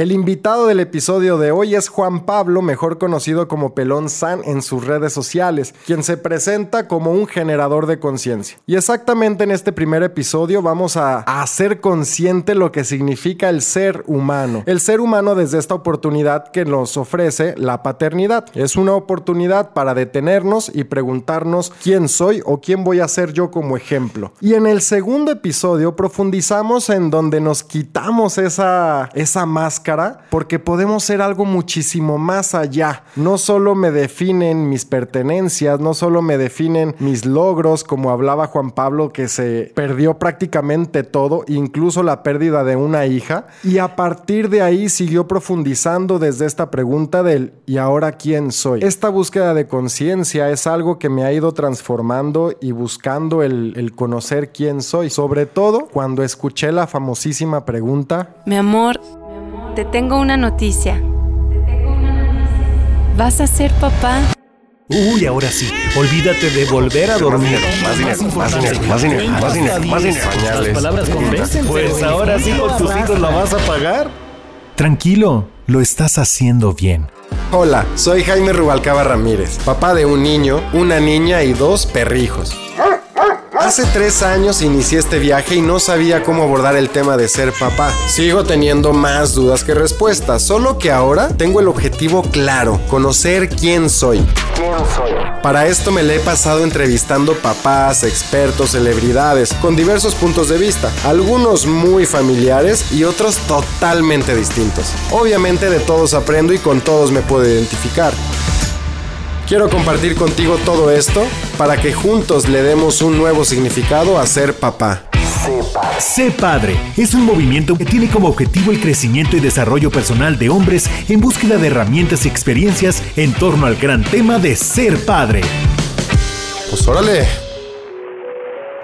El invitado del episodio de hoy es Juan Pablo, mejor conocido como Pelón San en sus redes sociales, quien se presenta como un generador de conciencia. Y exactamente en este primer episodio vamos a, hacer consciente lo que significa el ser humano. El ser humano desde esta oportunidad que nos ofrece la paternidad. Es una oportunidad para detenernos y preguntarnos quién soy o quién voy a ser yo como ejemplo. Y en el segundo episodio profundizamos en donde nos quitamos esa, esa máscara porque podemos ser algo muchísimo más allá. No solo me definen mis pertenencias, no solo me definen mis logros, como hablaba Juan Pablo, que se perdió prácticamente todo, incluso la pérdida de una hija. Y a partir de ahí siguió profundizando desde esta pregunta del ¿y ahora quién soy? Esta búsqueda de conciencia es algo que me ha ido transformando y buscando el, el conocer quién soy. Sobre todo cuando escuché la famosísima pregunta. Mi amor, te tengo una noticia. ¿Vas a ser papá? Uy, ahora sí, olvídate de volver a dormir. Más dinero, más dinero, más dinero, más dinero, más dinero. Las palabras convencen. Pues ahora sí con tus hijos la vas a pagar. Tranquilo, lo estás haciendo bien. Hola, soy Jaime Rubalcaba Ramírez, papá de un niño, una niña y dos perrijos. Hace tres años inicié este viaje y no sabía cómo abordar el tema de ser papá. Sigo teniendo más dudas que respuestas, solo que ahora tengo el objetivo claro, conocer quién soy. Para esto me le he pasado entrevistando papás, expertos, celebridades, con diversos puntos de vista, algunos muy familiares y otros totalmente distintos. Obviamente de todos aprendo y con todos me puedo identificar. Quiero compartir contigo todo esto para que juntos le demos un nuevo significado a ser papá. Sé Padre es un movimiento que tiene como objetivo el crecimiento y desarrollo personal de hombres en búsqueda de herramientas y experiencias en torno al gran tema de ser padre. Pues órale,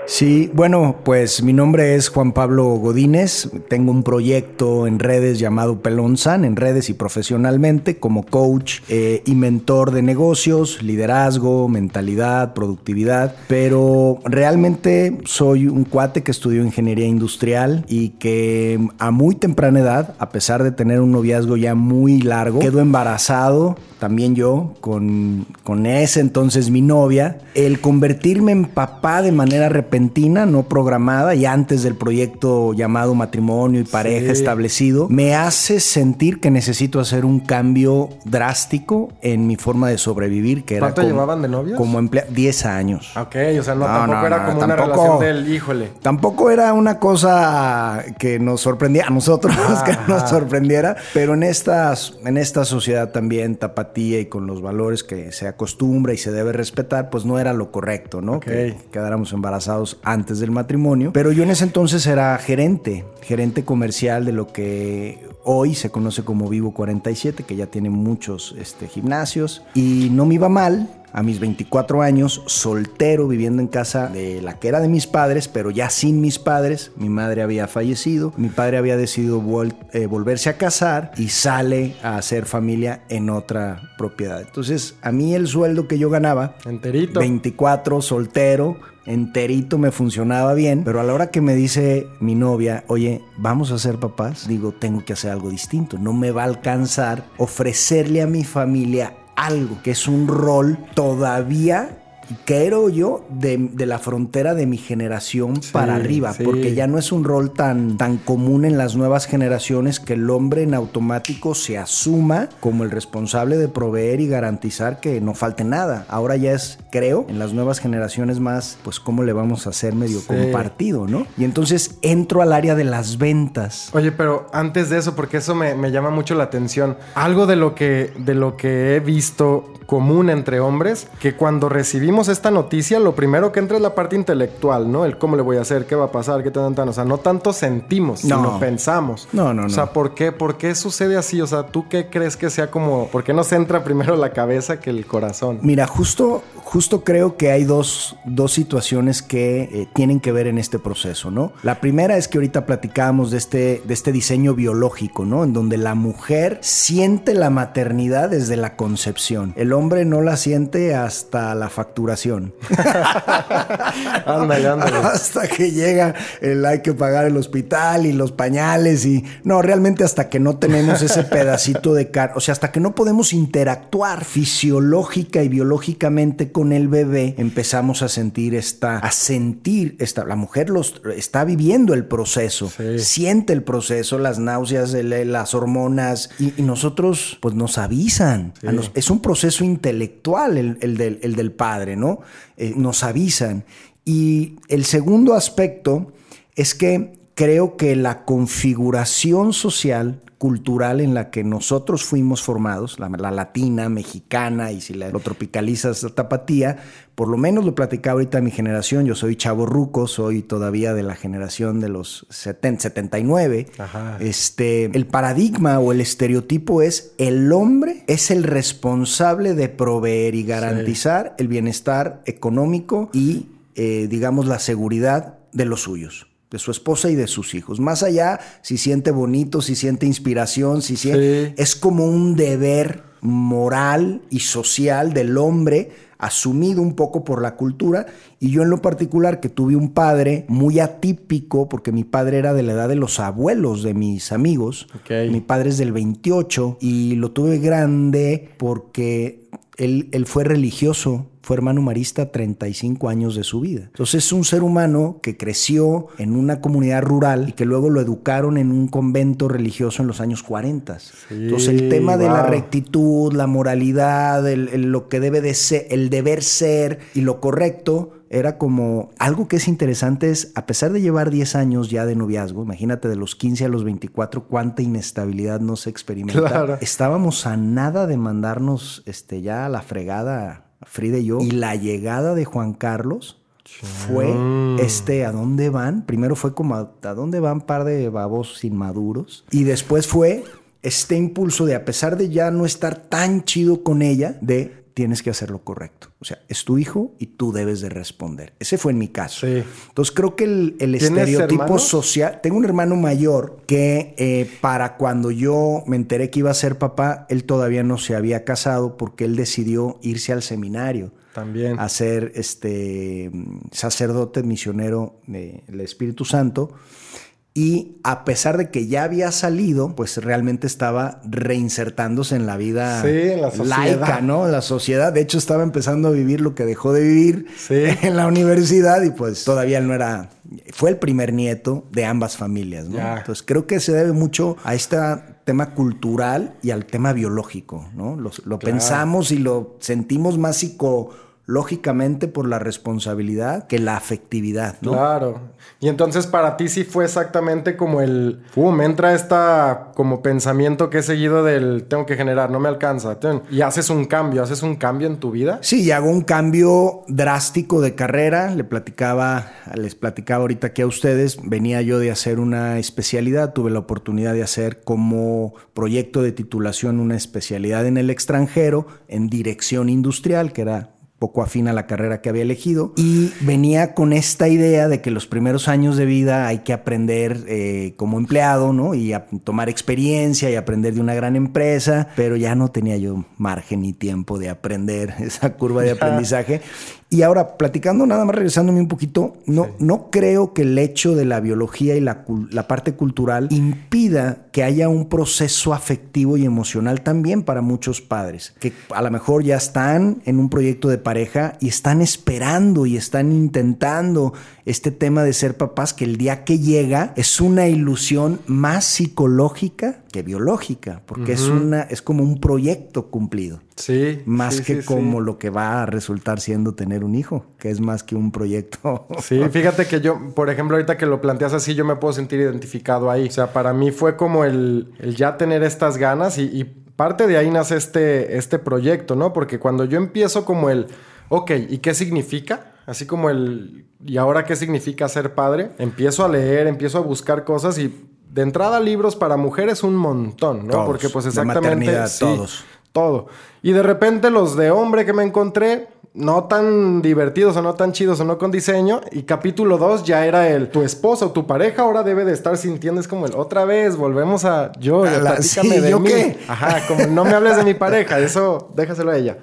Sí, bueno, pues mi nombre es Juan Pablo Godínez. Tengo un proyecto en redes llamado Pelón San, en redes y profesionalmente, como coach eh, y mentor de negocios, liderazgo, mentalidad, productividad. Pero realmente soy un cuate que estudió ingeniería industrial y que a muy temprana edad, a pesar de tener un noviazgo ya muy largo, quedó embarazado también yo, con, con, ese entonces mi novia, el convertirme en papá de manera repentina, no programada, y antes del proyecto llamado matrimonio y pareja sí. establecido, me hace sentir que necesito hacer un cambio drástico en mi forma de sobrevivir. Que ¿Cuánto era como, llevaban de novios? Como emplea 10 años. Ok, o sea, no, no tampoco no, era como una relación del híjole. Tampoco era una cosa que nos sorprendía a nosotros, que nos sorprendiera, pero en, estas, en esta sociedad también tapatía y con los valores que se acostumbra y se debe respetar, pues no era lo correcto, ¿no? Okay. Que quedáramos embarazados antes del matrimonio. Pero yo en ese entonces era gerente, gerente comercial de lo que hoy se conoce como Vivo 47, que ya tiene muchos este, gimnasios. Y no me iba mal, a mis 24 años, soltero, viviendo en casa de la que era de mis padres, pero ya sin mis padres. Mi madre había fallecido, mi padre había decidido vol eh, volverse a casar y sale a hacer familia en otra propiedad. Entonces, a mí el sueldo que yo ganaba, enterito, 24, soltero, enterito me funcionaba bien, pero a la hora que me dice mi novia, oye, vamos a ser papás, digo, tengo que hacer algo distinto, no me va a alcanzar ofrecerle a mi familia algo que es un rol todavía creo yo, de, de, la frontera de mi generación sí, para arriba, sí. porque ya no es un rol tan, tan común en las nuevas generaciones que el hombre en automático se asuma como el responsable de proveer y garantizar que no falte nada. Ahora ya es, creo, en las nuevas generaciones más, pues cómo le vamos a hacer medio sí. compartido, ¿no? Y entonces entro al área de las ventas. Oye, pero antes de eso, porque eso me, me llama mucho la atención, algo de lo que, de lo que he visto común entre hombres, que cuando recibimos esta noticia, lo primero que entra es la parte intelectual, ¿no? El cómo le voy a hacer, qué va a pasar, qué tan, tan. O sea, no tanto sentimos, no. sino pensamos. No, no, no. O sea, ¿por qué? ¿Por qué sucede así? O sea, ¿tú qué crees que sea como... ¿Por qué nos entra primero la cabeza que el corazón? Mira, justo, justo creo que hay dos, dos situaciones que eh, tienen que ver en este proceso, ¿no? La primera es que ahorita platicábamos de este, de este diseño biológico, ¿no? En donde la mujer siente la maternidad desde la concepción. El hombre no la siente hasta la facturación. ándale, ándale. Hasta que llega el hay que pagar el hospital y los pañales y... No, realmente hasta que no tenemos ese pedacito de carne, o sea, hasta que no podemos interactuar fisiológica y biológicamente con el bebé, empezamos a sentir esta, a sentir esta, la mujer los, está viviendo el proceso, siente el proceso, las náuseas, las hormonas y, nosotros pues nos avisan. es un proceso intelectual el, del, padre, ¿no? Eh, nos avisan. Y el segundo aspecto es que creo que la configuración social cultural en la que nosotros fuimos formados, la, latina, mexicana, y si lo tropicalizas, la tapatía, por lo menos lo platicaba ahorita mi generación, yo soy chavo ruco, soy todavía de la generación de los 70, 79. Este, el paradigma o el estereotipo es el hombre es el responsable de proveer y garantizar el bienestar económico y, eh, digamos, la seguridad de los suyos de su esposa y de sus hijos. Más allá, si siente bonito, si siente inspiración, si siente... Es como un deber moral y social del hombre asumido un poco por la cultura. Y yo en lo particular que tuve un padre muy atípico porque mi padre era de la edad de los abuelos de mis amigos, mi padre es del 28 y lo tuve grande porque él, él fue religioso fue hermano marista 35 años de su vida. Entonces es un ser humano que creció en una comunidad rural y que luego lo educaron en un convento religioso en los años 40. Entonces el tema de la rectitud, la moralidad, lo que debe de ser, el deber ser y lo correcto, era como algo que es interesante es, a pesar de llevar 10 años ya de noviazgo, imagínate de los 15 a los 24, cuánta inestabilidad no se experimenta. Estábamos a nada de mandarnos este, ya a la fregada Frida y yo. Y la llegada de Juan Carlos fue este, ¿a dónde van? Primero fue como, ¿a, dónde van par de babos inmaduros? Y después fue este impulso de, a pesar de ya no estar tan chido con ella, de tienes que hacer lo correcto. O sea, es tu hijo y tú debes de responder. Ese fue en mi caso. Entonces creo que el, estereotipo social... Tengo un hermano mayor que eh, para cuando yo me enteré que iba a ser papá, él todavía no se había casado porque él decidió irse al seminario. También. A ser este, sacerdote misionero del Espíritu Santo y a pesar de que ya había salido, pues realmente estaba reinsertándose en la vida laica, ¿no? La sociedad, de hecho estaba empezando a vivir lo que dejó de vivir en la universidad y pues todavía no era, fue el primer nieto de ambas familias, ¿no? Entonces creo que se debe mucho a este tema cultural y al tema biológico, ¿no? Lo, pensamos y lo sentimos más psico lógicamente por la responsabilidad que la afectividad, ¿no? Claro. Y entonces para ti sí fue exactamente como el, uh, me entra esta como pensamiento que he seguido del tengo que generar, no me alcanza. Y haces un cambio, haces un cambio en tu vida. Sí, y hago un cambio drástico de carrera. Le platicaba, les platicaba ahorita aquí a ustedes, venía yo de hacer una especialidad, tuve la oportunidad de hacer como proyecto de titulación una especialidad en el extranjero en dirección industrial, que era poco afín a la carrera que había elegido y venía con esta idea de que los primeros años de vida hay que aprender eh, como empleado, ¿no? Y a tomar experiencia y aprender de una gran empresa, pero ya no tenía yo margen ni tiempo de aprender esa curva de aprendizaje y ahora, platicando nada más, regresándome un poquito, no, no creo que el hecho de la biología y la, la, parte cultural impida que haya un proceso afectivo y emocional también para muchos padres, que a lo mejor ya están en un proyecto de pareja y están esperando y están intentando este tema de ser papás, que el día que llega es una ilusión más psicológica que biológica, porque es, una, es como un proyecto cumplido. Sí. Más que como lo que va a resultar siendo tener un hijo, que es más que un proyecto. Sí, fíjate que yo, por ejemplo, ahorita que lo planteas así, yo me puedo sentir identificado ahí. O sea, para mí fue como el, ya tener estas ganas y, parte de ahí nace este, este proyecto, ¿no? Porque cuando yo empiezo como el, ok, ¿y qué significa? Así como el, ¿y ahora qué significa ser padre? Empiezo a leer, empiezo a buscar cosas y de entrada libros para mujeres un montón, ¿no? Porque pues exactamente... todos todo. Y de repente los de hombre que me encontré, no tan divertidos o no tan chidos o no con diseño. Y capítulo 2 ya era el tu esposa o tu pareja ahora debe de estar sintiendo. Es como el otra vez, volvemos a yo, A la- sí, de ¿yo mí. qué? Ajá, como no me hables de mi pareja, eso déjaselo a ella.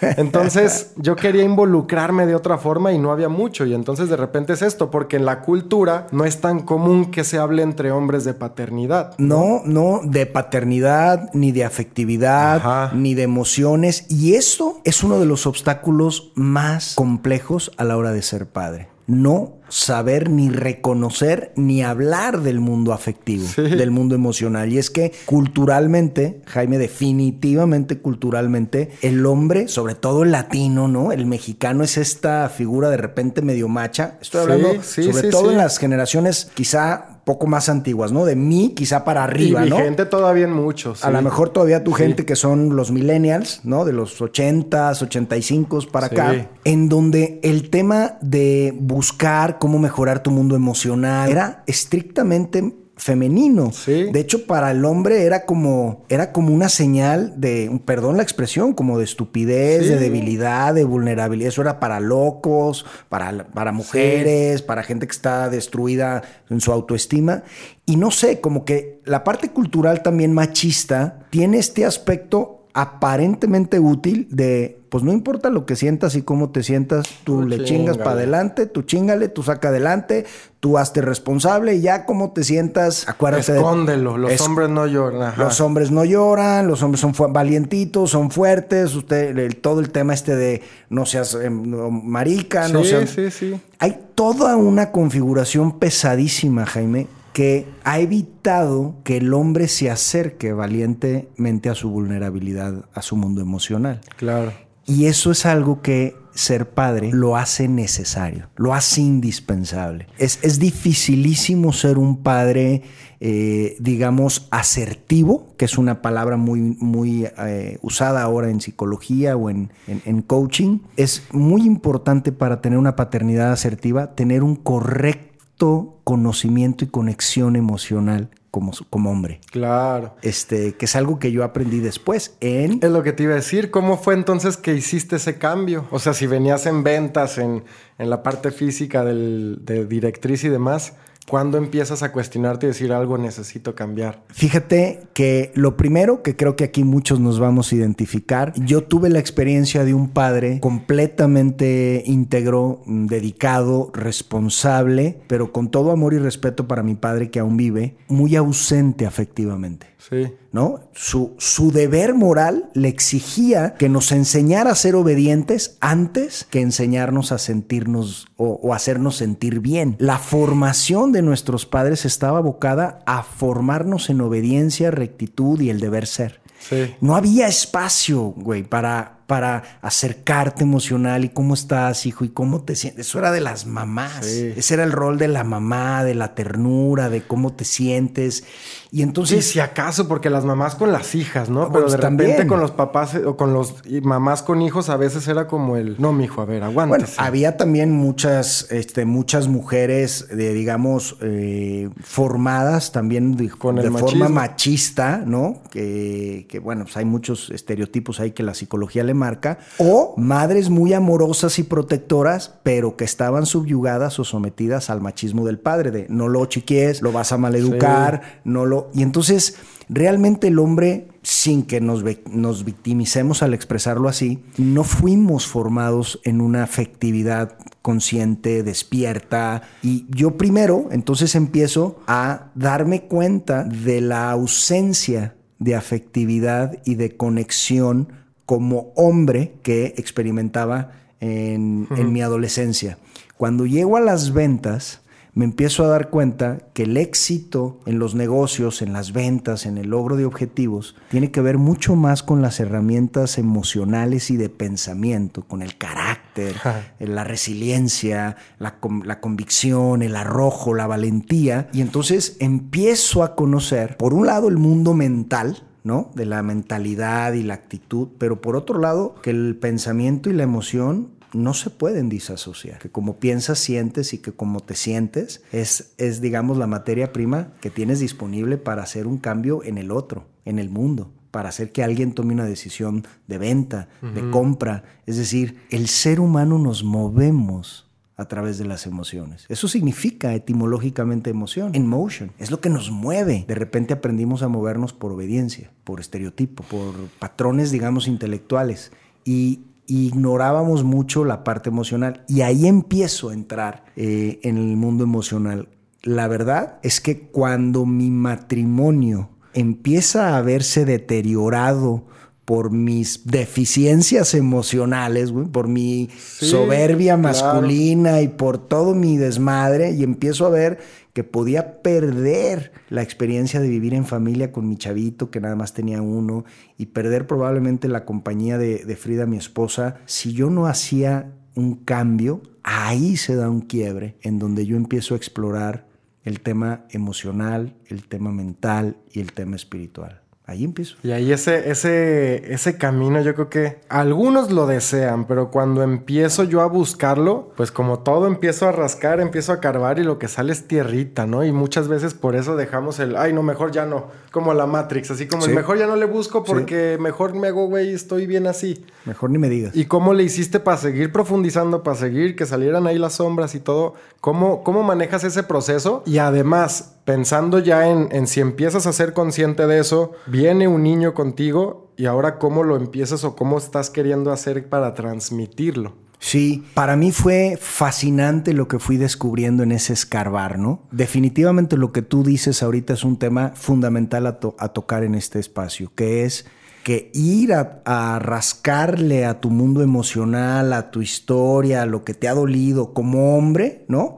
Entonces yo quería involucrarme de otra forma y no había mucho. Y entonces de repente es esto, porque en la cultura no es tan común que se hable entre hombres de paternidad. No, no, de paternidad, ni de afectividad, Ajá. ni de emociones. Y esto es uno de los obstáculos más complejos a la hora de ser padre. No saber ni reconocer ni hablar del mundo afectivo, Sí. del mundo emocional. Y es que culturalmente, Jaime, definitivamente culturalmente, el hombre, sobre todo el latino, ¿no? El mexicano es esta figura de repente medio macha. Estoy hablando sí, sobre todo en las generaciones quizá poco más antiguas, ¿no? De mí quizá para arriba, y ¿no? vigente todavía en muchos. A lo mejor todavía tu gente que son los millennials, ¿no? De los 80s, 85s para Sí. acá, en donde el tema de buscar cómo mejorar tu mundo emocional era estrictamente femenino. Sí. De hecho, para el hombre era como era como una señal de, perdón la expresión, como de estupidez, Sí. de debilidad, de vulnerabilidad. Eso era para locos, para, para mujeres, para gente que está destruida en su autoestima. Y no sé, como que la parte cultural también machista tiene este aspecto aparentemente útil de, pues no importa lo que sientas y cómo te sientas, tú Tú le chingas para adelante, tú chingale, tú saca adelante, tú hazte responsable y ya como te sientas, acuérdate. de- Escóndelo, los Es- hombres no lloran. ajá. los hombres no lloran, los hombres son valientitos, son fuertes, usted, el- todo el tema este de no seas eh, no, marica, no Sí, seas... sí, sí. Hay toda una configuración pesadísima, Jaime, que ha evitado que el hombre se acerque valientemente a su vulnerabilidad, a su mundo emocional. Claro. Y eso es algo que ser padre lo hace necesario, lo hace indispensable. Es, es dificilísimo ser un padre, eh, digamos, asertivo, que es una palabra muy, muy eh, usada ahora en psicología o en, en- en coaching. Es muy importante para tener una paternidad asertiva, tener un correcto conocimiento y conexión emocional como, como hombre. Claro. Este, que es algo que yo aprendí después en Es lo que te iba a decir. ¿Cómo fue entonces que hiciste ese cambio? O sea, si venías en ventas, en, en la parte física del, de directriz y demás, ¿cuándo empiezas a cuestionarte y decir algo necesito cambiar? Fíjate que lo primero que creo que aquí muchos nos vamos a identificar, yo tuve la experiencia de un padre completamente íntegro, mm, dedicado, responsable, pero con todo amor y respeto para mi padre que aún vive, muy ausente afectivamente. Sí. ¿No? Su, su deber moral le exigía que nos enseñara a ser obedientes antes que enseñarnos a sentirnos o, o hacernos sentir bien. La formación de nuestros padres estaba abocada a formarnos en obediencia, rectitud y el deber ser. Sí. No había espacio, güey, para, para acercarte emocional y cómo estás, hijo, y cómo te sientes. Eso era de las mamás. Sí. Ese era el rol de la mamá, de la ternura, de cómo te sientes. Y Sí, entonces... si acaso, porque las mamás con las hijas, ¿no? Ah, Pero pues de repente también. con los papás eh, o con los y mamás con hijos a veces era como el, no, mijo, a ver, Bueno, aguántese. había también muchas, este, muchas mujeres, de, digamos, eh, formadas también de, Con el de forma machismo. machista, ¿no? Que, que, bueno, pues hay muchos estereotipos ahí que la psicología le marca. O madres muy amorosas y protectoras, pero que estaban subyugadas o sometidas al machismo del padre, de no lo chiquies, lo vas a maleducar, no lo... Y entonces, realmente el hombre sin que nos, nos victimicemos al expresarlo así, no fuimos formados en una afectividad consciente, despierta. Y yo primero, entonces empiezo a darme cuenta de la ausencia de afectividad y de conexión como hombre que experimentaba en, en mi adolescencia. Cuando llego a las ventas, me empiezo a dar cuenta que el éxito en los negocios, en las ventas, en el logro de objetivos, tiene que ver mucho más con las herramientas emocionales y de pensamiento, con el carácter, eh, la resiliencia, la convicción, el arrojo, la valentía. Y entonces empiezo a conocer, por un lado, el mundo mental, ¿no? De la mentalidad y la actitud, pero por otro lado, que el pensamiento y la emoción no se pueden disasociar. Que como piensas, sientes y que como te sientes es, es, digamos, la materia prima que tienes disponible para hacer un cambio en el otro, en el mundo. para hacer que alguien tome una decisión de venta, de compra. Es decir, el ser humano nos movemos a través de las emociones. Eso significa etimológicamente emoción, in motion. Es lo que nos mueve. De repente aprendimos a movernos por obediencia, por estereotipo, por patrones, digamos, intelectuales. Y ignorábamos mucho la parte emocional. Y ahí empiezo a entrar eh, en el mundo emocional. La verdad es que cuando mi matrimonio empieza a verse deteriorado por mis deficiencias emocionales, por mi soberbia masculina y por todo mi desmadre, y empiezo a ver que podía perder la experiencia de vivir en familia con mi chavito, que nada más tenía uno, y perder probablemente la compañía de, de Frida, mi esposa, si yo no hacía un cambio, ahí se da un quiebre en donde yo empiezo a explorar el tema emocional, el tema mental y el tema espiritual. Ahí empiezo. Y ahí ese, ese, ese camino yo creo que algunos lo desean, pero cuando empiezo yo a buscarlo, pues como todo empiezo a rascar, empiezo a carvar y lo que sale es tierrita, ¿no? Y muchas veces por eso dejamos el, ay, no, mejor ya no, como la Matrix, así como el mejor ya no le busco porque mejor me hago, güey, estoy bien así. Mejor ni me digas. ¿Y cómo le hiciste para seguir profundizando, para seguir que salieran ahí las sombras y todo? ¿Cómo, cómo manejas ese proceso? Y además, pensando ya en, si empiezas a ser consciente de eso, viene un niño contigo y ahora cómo lo empiezas o cómo estás queriendo hacer para transmitirlo. Sí, para mí fue fascinante lo que fui descubriendo en ese escarbar, ¿no? Definitivamente lo que tú dices ahorita es un tema fundamental a, tocar en este espacio, que es que ir a, rascarle a tu mundo emocional, a tu historia, a lo que te ha dolido como hombre, ¿no?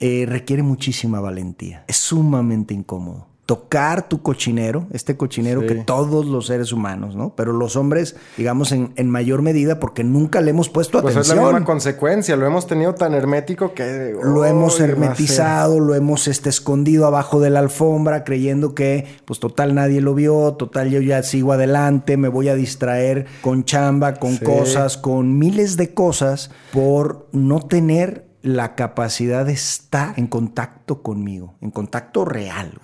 Eh, requiere muchísima valentía. Es sumamente incómodo. Tocar tu cochinero, este cochinero que todos los seres humanos, ¿no? Pero los hombres, digamos, en, mayor medida, porque nunca le hemos puesto atención. Pues es la misma consecuencia, lo hemos tenido tan hermético que. Lo hemos hermetizado, lo hemos este, escondido abajo de la alfombra, creyendo que, pues total, nadie lo vio, total, yo ya sigo adelante, me voy a distraer con chamba, con cosas, con miles de cosas, por no tener la capacidad de estar en contacto conmigo, en contacto real.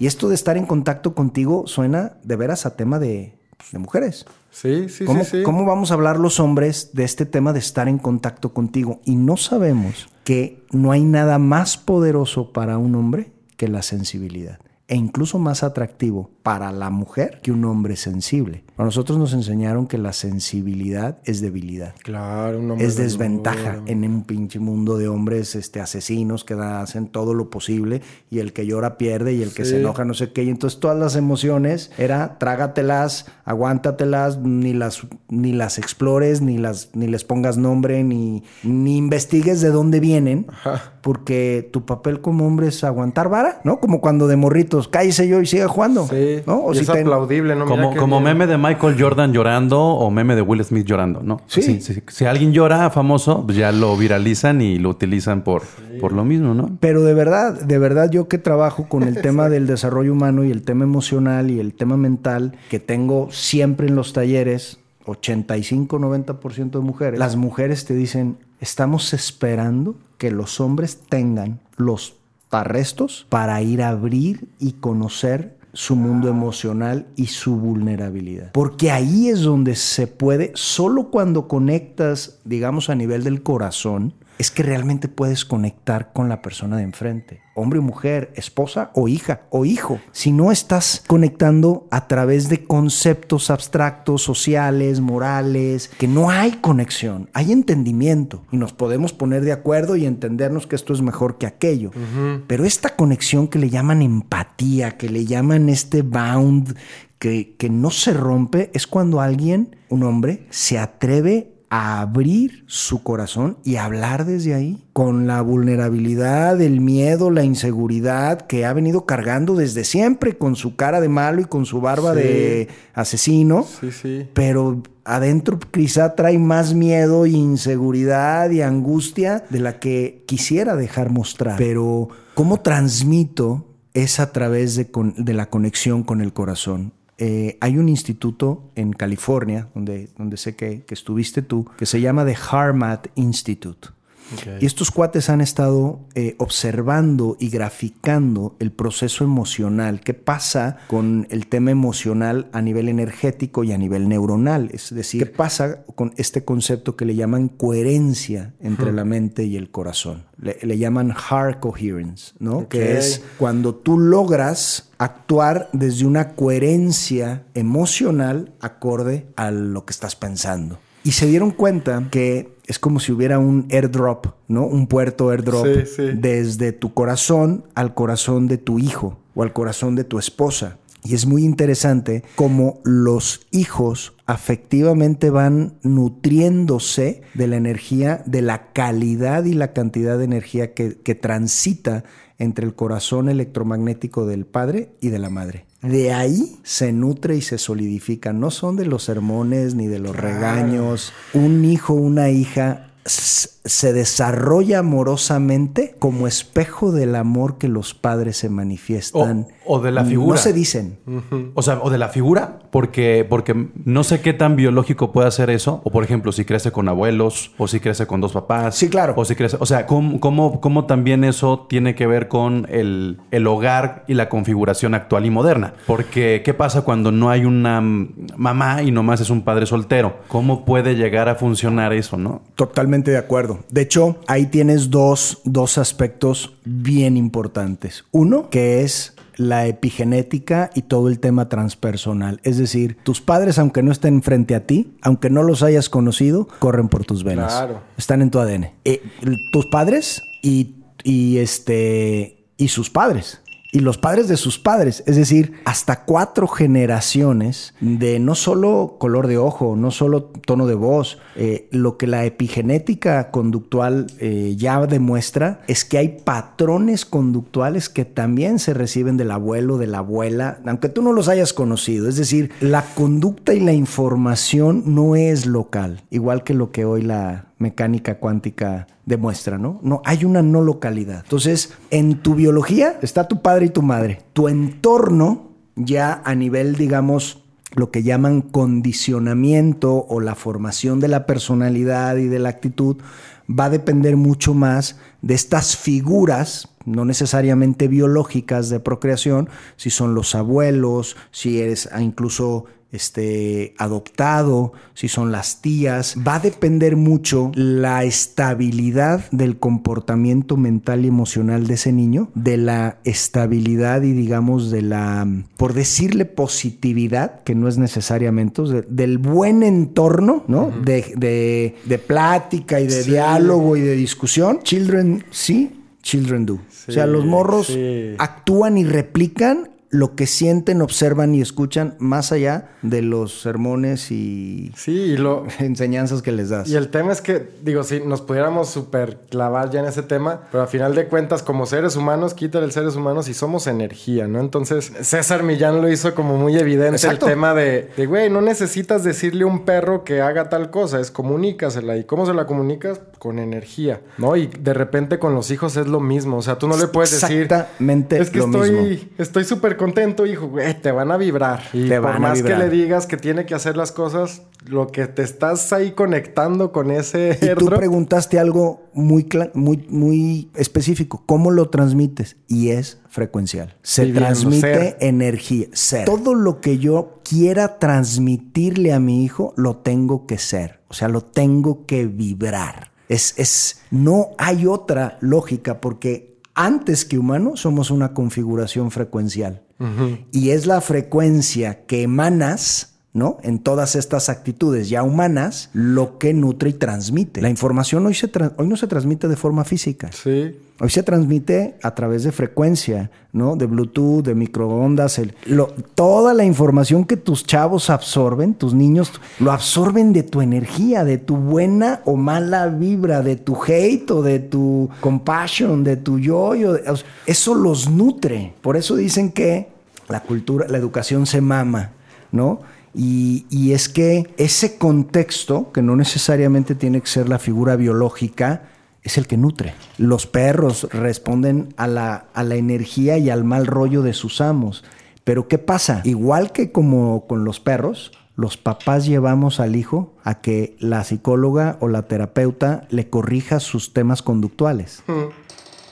Y esto de estar en contacto contigo suena de veras a tema de, mujeres. Sí, sí, ¿Cómo, sí, ¿Cómo vamos a hablar los hombres de este tema de estar en contacto contigo? Y no sabemos que no hay nada más poderoso para un hombre que la sensibilidad e incluso más atractivo para la mujer que un hombre sensible. A nosotros nos enseñaron que la sensibilidad es debilidad. Claro, un hombre es desventaja en un pinche mundo de hombres este, asesinos que hacen todo lo posible y el que llora pierde y el que se enoja no sé qué. Y entonces todas las emociones era trágatelas, aguántatelas, ni las, ni las explores, ni, las, ni les pongas nombre, ni, ni investigues de dónde vienen, porque tu papel como hombre es aguantar vara, ¿no? Como cuando de morritos, cállese yo y siga jugando. Sí. ¿no? es aplaudible, ¿no? Como, como meme de Michael Jordan llorando o meme de Will Smith llorando, ¿no? Sí. Si, alguien llora famoso, pues ya lo viralizan y lo utilizan por, por lo mismo, ¿no? Pero de verdad, de verdad, yo que trabajo con el tema del desarrollo humano y el tema emocional y el tema mental, que tengo siempre en los talleres, 85-90% de mujeres, las mujeres te dicen, estamos esperando que los hombres tengan los arrestos para ir a abrir y conocer su mundo emocional y su vulnerabilidad. Porque ahí es donde se puede, solo cuando conectas, digamos, a nivel del corazón, es que realmente puedes conectar con la persona de enfrente, hombre o mujer, esposa o hija o hijo. Si no estás conectando a través de conceptos abstractos, sociales, morales, que no hay conexión, hay entendimiento y nos podemos poner de acuerdo y entendernos que esto es mejor que aquello. Pero esta conexión que le llaman empatía, que le llaman este bound, que, que no se rompe, es cuando alguien, un hombre, se atreve a abrir su corazón y hablar desde ahí, con la vulnerabilidad, el miedo, la inseguridad que ha venido cargando desde siempre, con su cara de malo y con su barba de asesino. Sí, sí. Pero adentro quizá trae más miedo, inseguridad y angustia de la que quisiera dejar mostrar. Pero, ¿cómo transmito? Es a través de, de la conexión con el corazón. Eh, hay un instituto en California, donde, donde sé que, estuviste tú, que se llama The Harmat Institute. Y estos cuates han estado eh, observando y graficando el proceso emocional, qué pasa con el tema emocional a nivel energético y a nivel neuronal. Es decir, qué pasa con este concepto que le llaman coherencia entre la mente y el corazón. Le, llaman heart coherence, ¿no? Que es cuando tú logras actuar desde una coherencia emocional acorde a lo que estás pensando. Y se dieron cuenta que es como si hubiera un airdrop, ¿no? Un puerto airdrop desde tu corazón al corazón de tu hijo o al corazón de tu esposa. Y es muy interesante cómo los hijos afectivamente van nutriéndose de la energía, de la calidad y la cantidad de energía que, que transita entre el corazón electromagnético del padre y de la madre. De ahí se nutre y se solidifica. No son de los sermones ni de los regaños. Un hijo, una hija se desarrolla amorosamente como espejo del amor que los padres se manifiestan. O, de la figura. No se dicen. O sea, o de la figura, porque, porque no sé qué tan biológico puede hacer eso. O por ejemplo, si crece con abuelos, o si crece con dos papás. Sí, claro. O si crece. O sea, ¿cómo, cómo, también eso tiene que ver con el, el hogar y la configuración actual y moderna? Porque, ¿qué pasa cuando no hay una mamá y nomás es un padre soltero? ¿Cómo puede llegar a funcionar eso, no? Totalmente de acuerdo. De hecho, ahí tienes dos, dos aspectos bien importantes. Uno, que es la epigenética y todo el tema transpersonal. Es decir, tus padres, aunque no estén frente a ti, aunque no los hayas conocido, corren por tus venas. Claro. Están en tu ADN. Eh, tus padres y, y, este, y sus padres y los padres de sus padres, es decir, hasta cuatro generaciones de no solo color de ojo, no solo tono de voz, eh, lo que la epigenética conductual eh, ya demuestra es que hay patrones conductuales que también se reciben del abuelo, de la abuela, aunque tú no los hayas conocido, es decir, la conducta y la información no es local, igual que lo que hoy la mecánica cuántica demuestra, ¿no? No, hay una no localidad. Entonces, en tu biología está tu padre y tu madre. Tu entorno, ya a nivel, digamos, lo que llaman condicionamiento o la formación de la personalidad y de la actitud, va a depender mucho más de estas figuras, no necesariamente biológicas de procreación, si son los abuelos, si eres incluso este, adoptado, si son las tías. Va a depender mucho la estabilidad del comportamiento mental y emocional de ese niño, de la estabilidad y digamos de la, por decirle positividad, que no es necesariamente, del buen entorno, ¿no? de, de, plática y de diálogo y de discusión. Children sí, children do. o sea, los morros actúan y replican lo que sienten, observan y escuchan más allá de los sermones y, sí, lo, enseñanzas que les das. Y el tema es que, digo, si nos pudiéramos super clavar ya en ese tema, pero a final de cuentas, como seres humanos, quítale el seres humanos y somos energía, ¿no? Entonces, César Millán lo hizo como muy evidente el tema de, de, güey, no necesitas decirle a un perro que haga tal cosa, es comunícasela. ¿Y cómo se la comunicas? Con energía, ¿no? Y de repente con los hijos es lo mismo, o sea, tú no le puedes decir... Exactamente. Es que estoy, estoy súper contento, hijo, güey, te van a vibrar. Y te por más que le digas que tiene que hacer las cosas, lo que te estás ahí conectando con ese y tú preguntaste algo muy, muy, muy específico. ¿Cómo lo transmites? Y es frecuencial. Se transmite energía. Ser. Todo lo que yo quiera transmitirle a mi hijo, lo tengo que ser. O sea, lo tengo que vibrar. Es, es, no hay otra lógica porque antes que humano somos una configuración frecuencial. Y es la frecuencia que emanas, ¿no? En todas estas actitudes ya humanas, lo que nutre y transmite. La información hoy, se hoy no se transmite de forma física. Sí. Hoy se transmite a través de frecuencia, ¿no? De Bluetooth, de microondas, toda la información que tus chavos absorben, tus niños, lo absorben de tu energía, de tu buena o mala vibra, de tu hate o de tu compassion, de tu yo. eso los nutre. Por eso dicen que la cultura, la educación se mama, ¿no? Y es que ese contexto, que no necesariamente tiene que ser la figura biológica, es el que nutre. Los perros responden a la, a la energía y al mal rollo de sus amos. Pero ¿qué pasa? Igual que como con los perros, los papás llevamos al hijo a que la psicóloga o la terapeuta le corrija sus temas conductuales.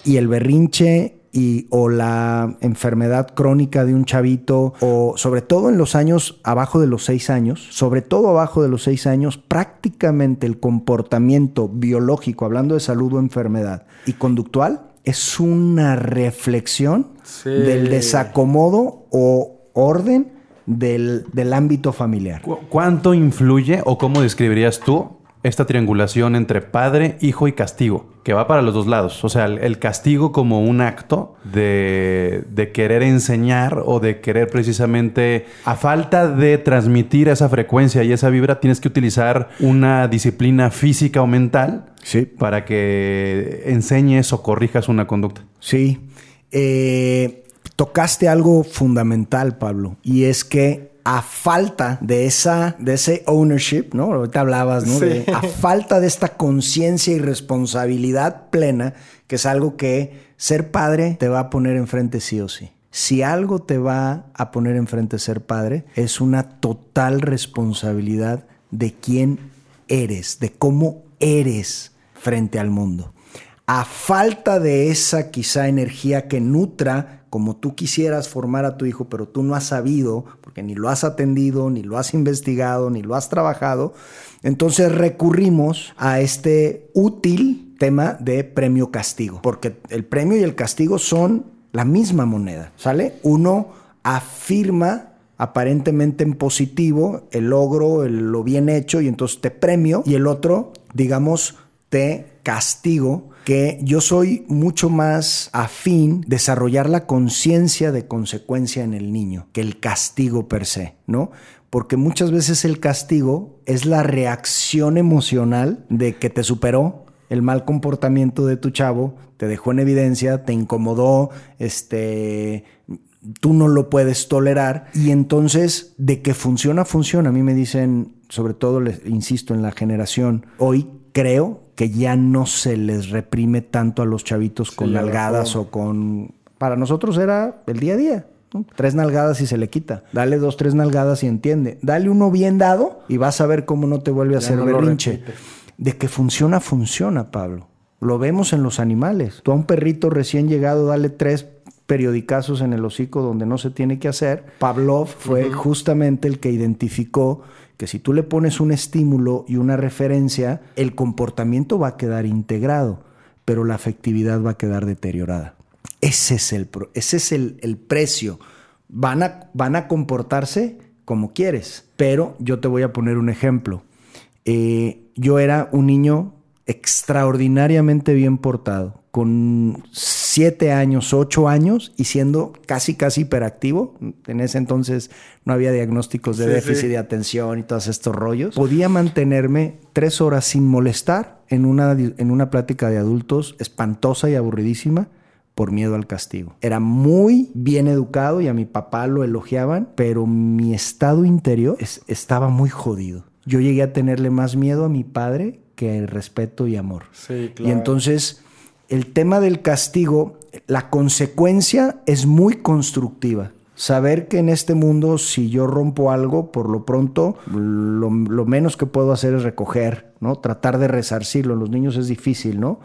Y el berrinche y, o la enfermedad crónica de un chavito, o sobre todo en los años abajo de los seis años, sobre todo abajo de los seis años, prácticamente el comportamiento biológico, hablando de salud o enfermedad, y conductual, es una reflexión del desacomodo o orden del, ámbito familiar. ¿Cuánto influye o cómo describirías tú esta triangulación entre padre, hijo y castigo, que va para los dos lados. O sea, el, castigo como un acto de, de, querer enseñar o de querer precisamente, a falta de transmitir esa frecuencia y esa vibra, tienes que utilizar una disciplina física o mental sí. para que enseñes o corrijas una conducta. Sí. Eh, tocaste algo fundamental, Pablo, y es que a falta de esa de ese ownership, ¿no? Ahorita hablabas, ¿no? a falta de esta conciencia y responsabilidad plena, que es algo que ser padre te va a poner enfrente sí o sí. Si algo te va a poner enfrente ser padre, es una total responsabilidad de quién eres, de cómo eres frente al mundo. A falta de esa quizá energía que nutra como tú quisieras formar a tu hijo, pero tú no has sabido, porque ni lo has atendido, ni lo has investigado, ni lo has trabajado, entonces recurrimos a este útil tema de premio-castigo, porque el premio y el castigo son la misma moneda, ¿sale? Uno afirma aparentemente en positivo el logro, lo bien hecho, y entonces te premio, y el otro, digamos, te castigo que yo soy mucho más afín desarrollar la conciencia de consecuencia en el niño que el castigo per se, ¿no? Porque muchas veces el castigo es la reacción emocional de que te superó el mal comportamiento de tu chavo, te dejó en evidencia, te incomodó, este, tú no lo puedes tolerar y entonces de que funciona, funciona. A mí me dicen, sobre todo, les insisto, en la generación hoy, creo que ya no se les reprime tanto a los chavitos con nalgadas o con... Para nosotros era el día a día. Tres nalgadas y se le quita. Dale dos, tres nalgadas y entiende. Dale uno bien dado y vas a ver cómo no te vuelve a hacer berrinche. De que funciona, funciona, Pablo. Lo vemos en los animales. Tú a un perrito recién llegado, dale tres periodicazos en el hocico donde no se tiene que hacer. Pavlov fue justamente el que identificó que si tú le pones un estímulo y una referencia, el comportamiento va a quedar integrado, pero la afectividad va a quedar deteriorada. Ese es el, ese es el, precio. Van a, van a comportarse como quieres, pero yo te voy a poner un ejemplo. Eh, yo era un niño extraordinariamente bien portado, con siete años, ocho años y siendo casi, casi hiperactivo. En ese entonces no había diagnósticos de déficit de atención y todos estos rollos. Podía mantenerme tres horas sin molestar en una, en una plática de adultos espantosa y aburridísima por miedo al castigo. Era muy bien educado y a mi papá lo elogiaban, pero mi estado interior estaba muy jodido. Yo llegué a tenerle más miedo a mi padre que respeto y amor. Sí, claro. Y entonces el tema del castigo, la consecuencia es muy constructiva. Saber que en este mundo, si yo rompo algo, por lo pronto, lo, menos que puedo hacer es recoger, ¿no? Tratar de resarcirlo. Los niños es difícil, ¿no?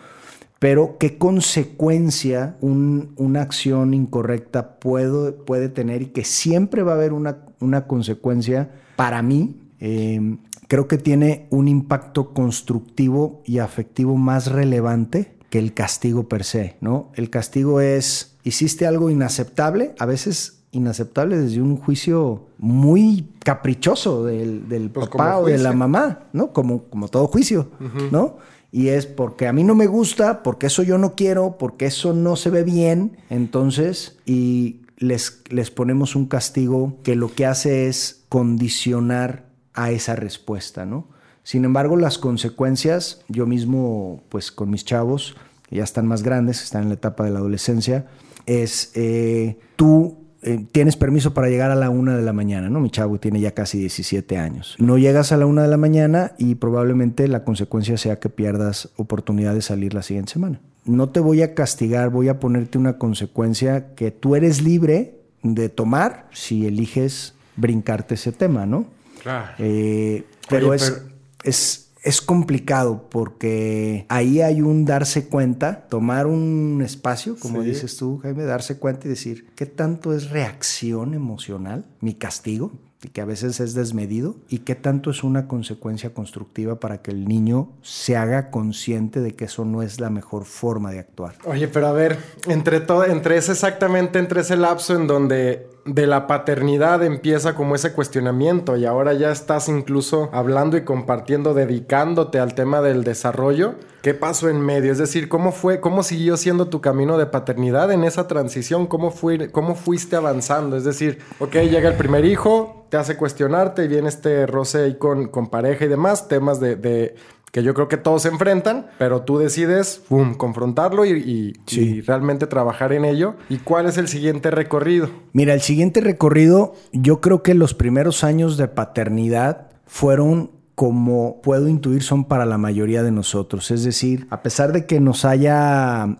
Pero qué consecuencia una acción incorrecta puede tener y que siempre va a haber una, una consecuencia para mí. Eh, creo que tiene un impacto constructivo y afectivo más relevante que el castigo per se, ¿no? El castigo es, hiciste algo inaceptable, a veces inaceptable desde un juicio muy caprichoso del, pues papá o de la mamá, ¿no? Como, como todo juicio, ¿no? Y es porque a mí no me gusta, porque eso yo no quiero, porque eso no se ve bien, entonces, y les, les ponemos un castigo que lo que hace es condicionar a esa respuesta, ¿no? Sin embargo, las consecuencias, yo mismo, pues con mis chavos, que ya están más grandes, están en la etapa de la adolescencia, es eh, tú eh, tienes permiso para llegar a la una de la mañana, ¿no? Mi chavo tiene ya casi 17 años. No llegas a la una de la mañana y probablemente la consecuencia sea que pierdas oportunidad de salir la siguiente semana. No te voy a castigar, voy a ponerte una consecuencia que tú eres libre de tomar si eliges brincarte ese tema, ¿no? Claro. Eh, pero, Oye, es, pero- es, es complicado porque ahí hay un darse cuenta, tomar un espacio, como Sí. dices tú, Jaime, darse cuenta y decir, ¿qué tanto es reacción emocional, mi castigo? y que a veces es desmedido, y qué tanto es una consecuencia constructiva para que el niño se haga consciente de que eso no es la mejor forma de actuar. Oye, pero a ver, entre todo, entre ese exactamente entre ese lapso en donde de la paternidad empieza como ese cuestionamiento y ahora ya estás incluso hablando y compartiendo, dedicándote al tema del desarrollo. ¿Qué pasó en medio? Es decir, ¿cómo fue, cómo siguió siendo tu camino de paternidad en esa transición? ¿Cómo, cómo fuiste avanzando? Es decir, ok, llega el primer hijo, te hace cuestionarte y viene este roce ahí con, con pareja y demás, temas de, de- que yo creo que todos se enfrentan, pero tú decides, pum, confrontarlo y, y- Sí. y realmente trabajar en ello. ¿Y cuál es el siguiente recorrido? Mira, el siguiente recorrido, yo creo que los primeros años de paternidad fueron como puedo intuir son para la mayoría de nosotros. Es decir, a pesar de que nos haya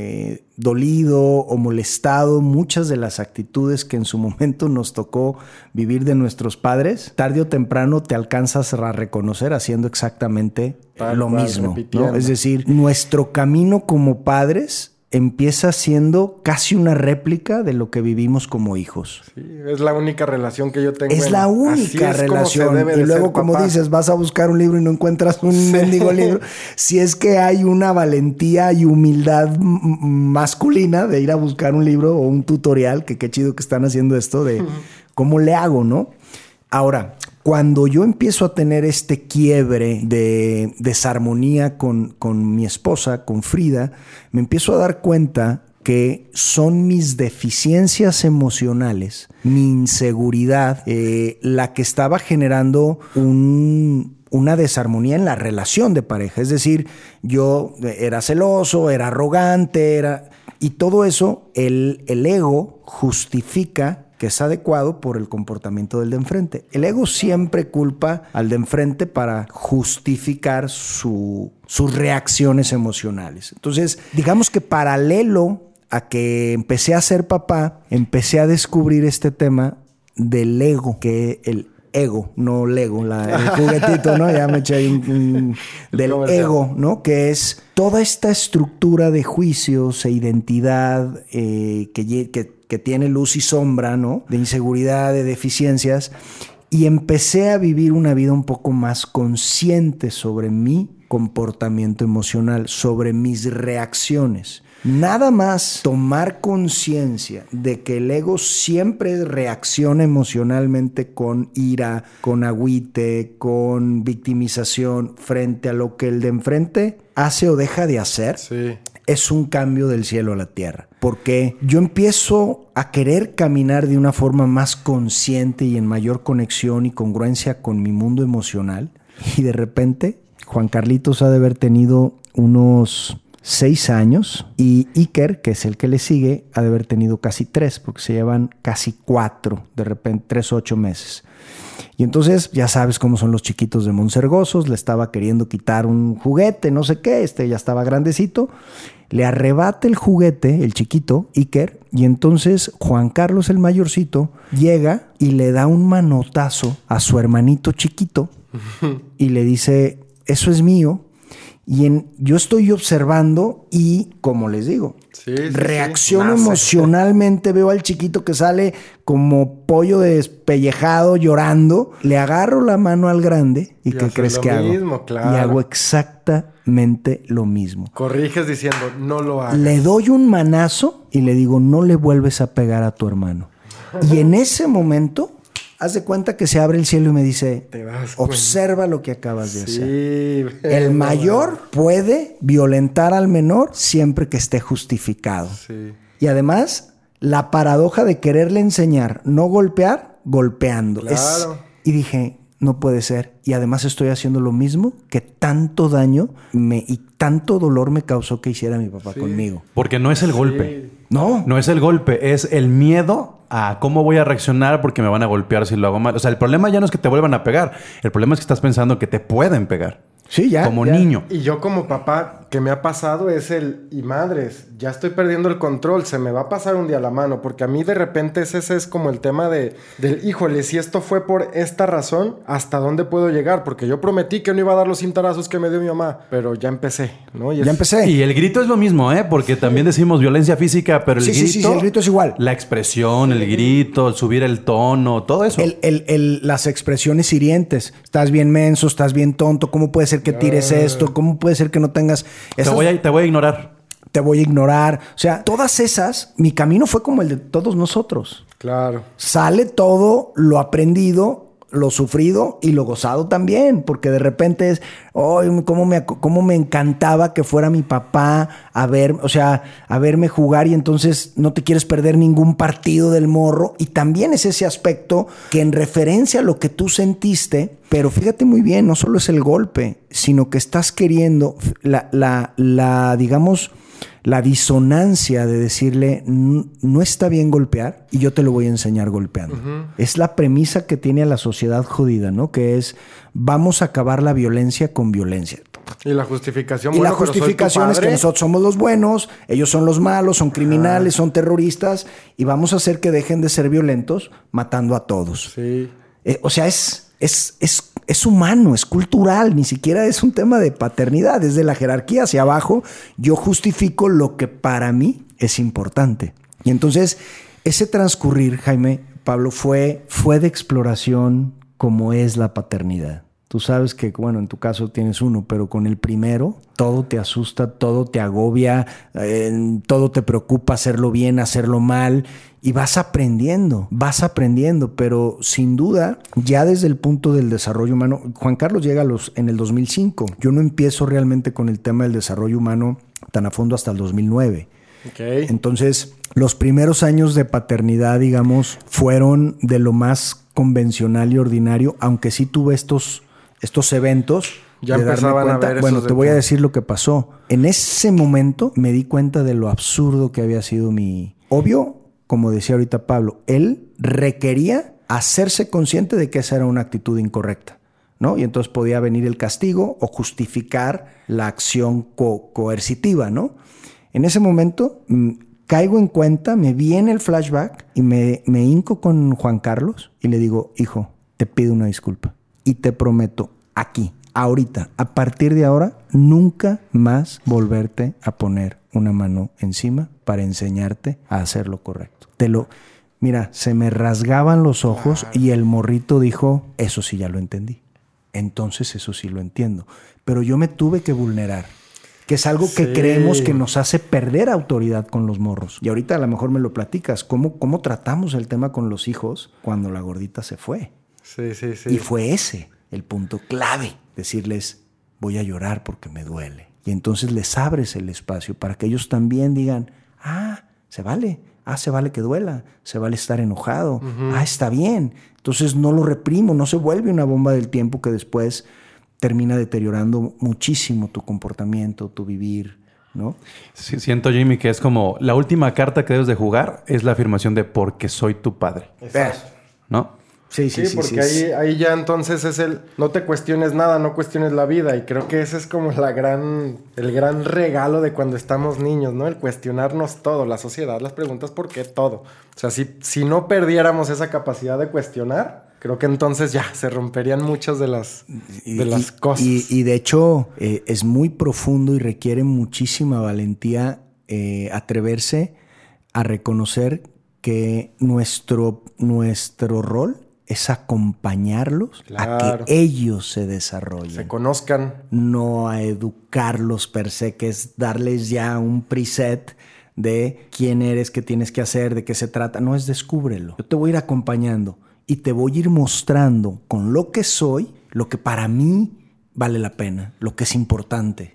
eh, dolido o molestado muchas de las actitudes que en su momento nos tocó vivir de nuestros padres, tarde o temprano te alcanzas a reconocer haciendo exactamente Tal lo mismo. Es decir, nuestro camino como padres empieza siendo casi una réplica de lo que vivimos como hijos. Sí, es la única relación que yo tengo. Es en- la única es relación. debe Y luego, como papá. dices, vas a buscar un libro y no encuentras un mendigo libro. Si es que hay una valentía y humildad masculina de ir a buscar un libro o un tutorial, que qué chido que están haciendo esto de cómo le hago, ¿no? Ahora, cuando yo empiezo a tener este quiebre de desarmonía con, con mi esposa, con Frida, me empiezo a dar cuenta que son mis deficiencias emocionales, mi inseguridad, eh, la que estaba generando un, una desarmonía en la relación de pareja. Es decir, yo era celoso, era arrogante, era... Y todo eso, el, el ego justifica que es adecuado por el comportamiento del de enfrente. El ego siempre culpa al de enfrente para justificar su- sus reacciones emocionales. Entonces, digamos que paralelo a que empecé a ser papá, empecé a descubrir este tema del ego, que el ego, no Lego, la, el juguetito, ¿no? Ya me eché ahí un- un- del ego, ¿no? Que es toda esta estructura de juicios e identidad eh, que- que tiene luz y sombra, ¿no? De inseguridad, de deficiencias. Y empecé a vivir una vida un poco más consciente sobre mi comportamiento emocional, sobre mis reacciones. Nada más tomar conciencia de que el ego siempre reacciona emocionalmente con ira, con agüite, con victimización frente a lo que el de enfrente hace o deja de hacer Sí. es un cambio del cielo a la tierra. Porque yo empiezo a querer caminar de una forma más consciente y en mayor conexión y congruencia con mi mundo emocional. Y de repente, Juan Carlitos ha de haber tenido unos seis años y Iker, que es el que le sigue, ha de haber tenido casi tres, porque se llevan casi cuatro, de repente tres, ocho meses. Y entonces ya sabes cómo son los chiquitos de Monsergosos, le estaba queriendo quitar un juguete, no sé qué, este ya estaba grandecito, le arrebata el juguete, el chiquito, Iker, y entonces Juan Carlos el mayorcito llega y le da un manotazo a su hermanito chiquito y le dice, eso es mío. Y en, yo estoy observando y, como les digo, Sí, sí, sí. reacciono emocionalmente, veo al chiquito que sale como pollo despellejado, llorando, le agarro la mano al grande y, ¿qué crees que hago? claro. Y hago exactamente lo mismo. Corriges diciendo, no lo hagas. Le doy un manazo y le digo, no le vuelves a pegar a tu hermano. Y en ese momento, haz de cuenta que se abre el cielo y me dice, Te cuenta. observa lo que acabas de hacer. El mayor puede violentar al menor siempre que esté justificado. Sí. Y además, la paradoja de quererle enseñar no golpear, golpeando. Es- Claro. y dije, no puede ser. Y además estoy haciendo lo mismo que tanto daño me, y tanto dolor me causó que hiciera mi papá conmigo. Porque no es el golpe. No, No es el golpe, es el miedo a cómo voy a reaccionar porque me van a golpear si lo hago mal. O sea, el problema ya no es que te vuelvan a pegar, el problema es que estás pensando que te pueden pegar. Sí, ya, Como ya. niño. Y yo como papá, que me ha pasado es el, y madres, ya estoy perdiendo el control, se me va a pasar un día la mano, porque a mí de repente ese, ese es como el tema de, del, híjole, si esto fue por esta razón, ¿hasta dónde puedo llegar? Porque yo prometí que no iba a dar los cintarazos que me dio mi mamá, pero ya empecé, ¿no? Y Ya empecé. Y el grito es lo mismo, ¿eh? Porque también decimos violencia física, pero el Sí, sí, grito. sí, sí, el grito es igual. La expresión, el grito, el subir el tono, todo eso. El- el- el- las expresiones hirientes. Estás bien menso, estás bien tonto. ¿Cómo puede ser que tires esto? ¿Cómo puede ser que no tengas... te, voy a, te voy a ignorar. te voy a ignorar. O sea, todas esas, mi camino fue como el de todos nosotros. Claro. Sale todo lo aprendido, lo sufrido y lo gozado también, porque de repente es, ¡ay, cómo, me, cómo me encantaba que fuera mi papá a ver, o sea, a verme jugar y entonces no te quieres perder ningún partido del morro. Y también es ese aspecto que en referencia a lo que tú sentiste, pero fíjate muy bien, no solo es el golpe, sino que estás queriendo la, la, la digamos, la disonancia de decirle "N- no está bien golpear y yo te lo voy a enseñar golpeando. Es la premisa que tiene a la sociedad jodida, ¿no? Que es vamos a acabar la violencia con violencia. Y la justificación, Y bueno, la justificación es que nosotros somos los buenos, ellos son los malos, son criminales, son terroristas y vamos a hacer que dejen de ser violentos matando a todos. Sí. Eh, o sea, es, es, es, es humano, es cultural, ni siquiera es un tema de paternidad, es de la jerarquía hacia abajo. Yo justifico lo que para mí es importante. Y entonces, ese transcurrir, Jaime, Pablo, fue, fue de exploración como es la paternidad. Tú sabes que, bueno, en tu caso tienes uno, pero con el primero todo te asusta, todo te agobia, eh, todo te preocupa hacerlo bien, hacerlo mal, y vas aprendiendo, vas aprendiendo, pero sin duda, ya desde el punto del desarrollo humano, Juan Carlos llega a los, en el 2005. Yo no empiezo realmente con el tema del desarrollo humano tan a fondo hasta el 2009. Ok. Entonces, los primeros años de paternidad, digamos, fueron de lo más convencional y ordinario, aunque sí tuve estos, estos eventos. Ya de empezaban a cuenta. ver Bueno, te voy a de- decir lo que pasó. En ese momento me di cuenta de lo absurdo que había sido mi... Obvio, como decía ahorita Pablo, él requería hacerse consciente de que esa era una actitud incorrecta. ¿no? Y entonces podía venir el castigo o justificar la acción co- coercitiva, ¿no? En ese momento mm, caigo en cuenta, me viene el flashback y me, me hinco con Juan Carlos y le digo, hijo, te pido una disculpa y te prometo aquí, ahorita, a partir de ahora, nunca más volverte a poner una mano encima para enseñarte a hacer lo correcto. Te lo, mira, se me rasgaban los ojos y el morrito dijo, eso sí ya lo entendí. Entonces eso sí lo entiendo. Pero yo me tuve que vulnerar, que es algo que Sí. creemos que nos hace perder autoridad con los morros. Y ahorita a lo mejor me lo platicas, ¿cómo, cómo tratamos el tema con los hijos cuando la gordita se fue? Sí, sí, sí. Y fue ese el punto clave, decirles, voy a llorar porque me duele. Y entonces les abres el espacio para que ellos también digan, ah, se vale, ah, se vale que duela, se vale estar enojado, ah, está bien. Entonces no lo reprimo, no se vuelve una bomba del tiempo que después termina deteriorando muchísimo tu comportamiento, tu vivir, ¿no? Sí, siento, Jimmy, que es como la última carta que debes de jugar es la afirmación de porque soy tu padre, ¿no? Sí, Sí, porque ahí, ahí ya entonces es el no te cuestiones nada, no cuestiones la vida. Y creo que ese es como la gran, el gran regalo de cuando estamos niños, ¿no? El cuestionarnos todo, la sociedad, las preguntas, ¿por qué todo? O sea, si, si no perdiéramos esa capacidad de cuestionar, creo que entonces ya se romperían muchas de las, de las cosas. Y, y de hecho eh, es muy profundo y requiere muchísima valentía eh, atreverse a reconocer que nuestro, nuestro rol es acompañarlos a que ellos se desarrollen. se conozcan. no a educarlos per se, que es darles ya un preset de quién eres, qué tienes que hacer, de qué se trata. No es descúbrelo. Yo te voy a ir acompañando y te voy a ir mostrando con lo que soy, lo que para mí vale la pena, lo que es importante.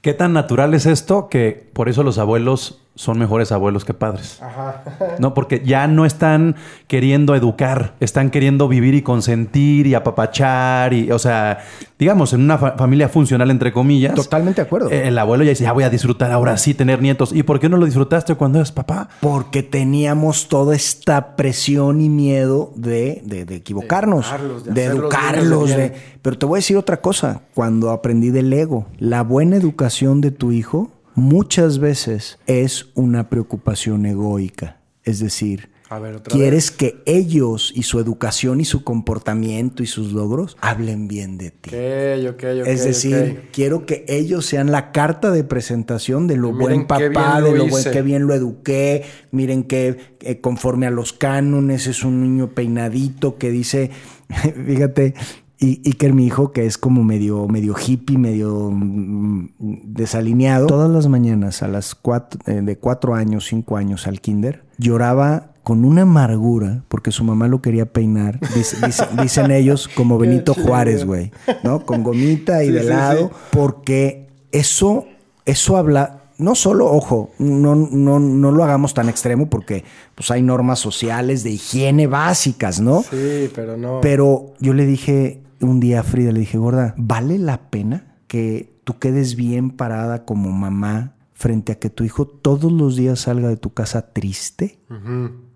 ¿Qué tan natural es esto que por eso los abuelos son mejores abuelos que padres. No, porque ya no están queriendo educar, están queriendo vivir y consentir y apapachar y, o sea, digamos, en una fa- familia funcional, entre comillas. Totalmente de acuerdo. El abuelo ya dice, ya voy a disfrutar ahora sí tener nietos. ¿Y por qué no lo disfrutaste cuando eras papá? Porque teníamos toda esta presión y miedo de, de- de equivocarnos, educarlos, de educarlos. de- Pero te voy a decir otra cosa. Cuando aprendí del ego, la buena educación de tu hijo muchas veces es una preocupación egoica. Es decir, ver, quieres que ellos y su educación y su comportamiento y sus logros hablen bien de ti. Ok, ok, ok. Es decir, quiero que ellos sean la carta de presentación de lo Miren buen papá, de lo buen que bien lo eduqué. Miren que eh, conforme a los cánones es un niño peinadito que dice, fíjate, y Iker, mi hijo, que es como medio, medio hippie, medio mm, desalineado, todas las mañanas a las cuatro, eh, de cuatro años, cinco años al kinder, lloraba con una amargura porque su mamá lo quería peinar. Dice- dice- dicen ellos como Benito. Juárez, güey, ¿no? Con gomita y Sí, de sí, lado, sí. porque eso, eso habla. No solo, ojo, no, no, no lo hagamos tan extremo porque pues, hay normas sociales de higiene básicas, ¿no? Sí, pero no. Pero yo le dije un día a Frida, le dije, gorda, ¿vale la pena que tú quedes bien parada como mamá frente a que tu hijo todos los días salga de tu casa triste?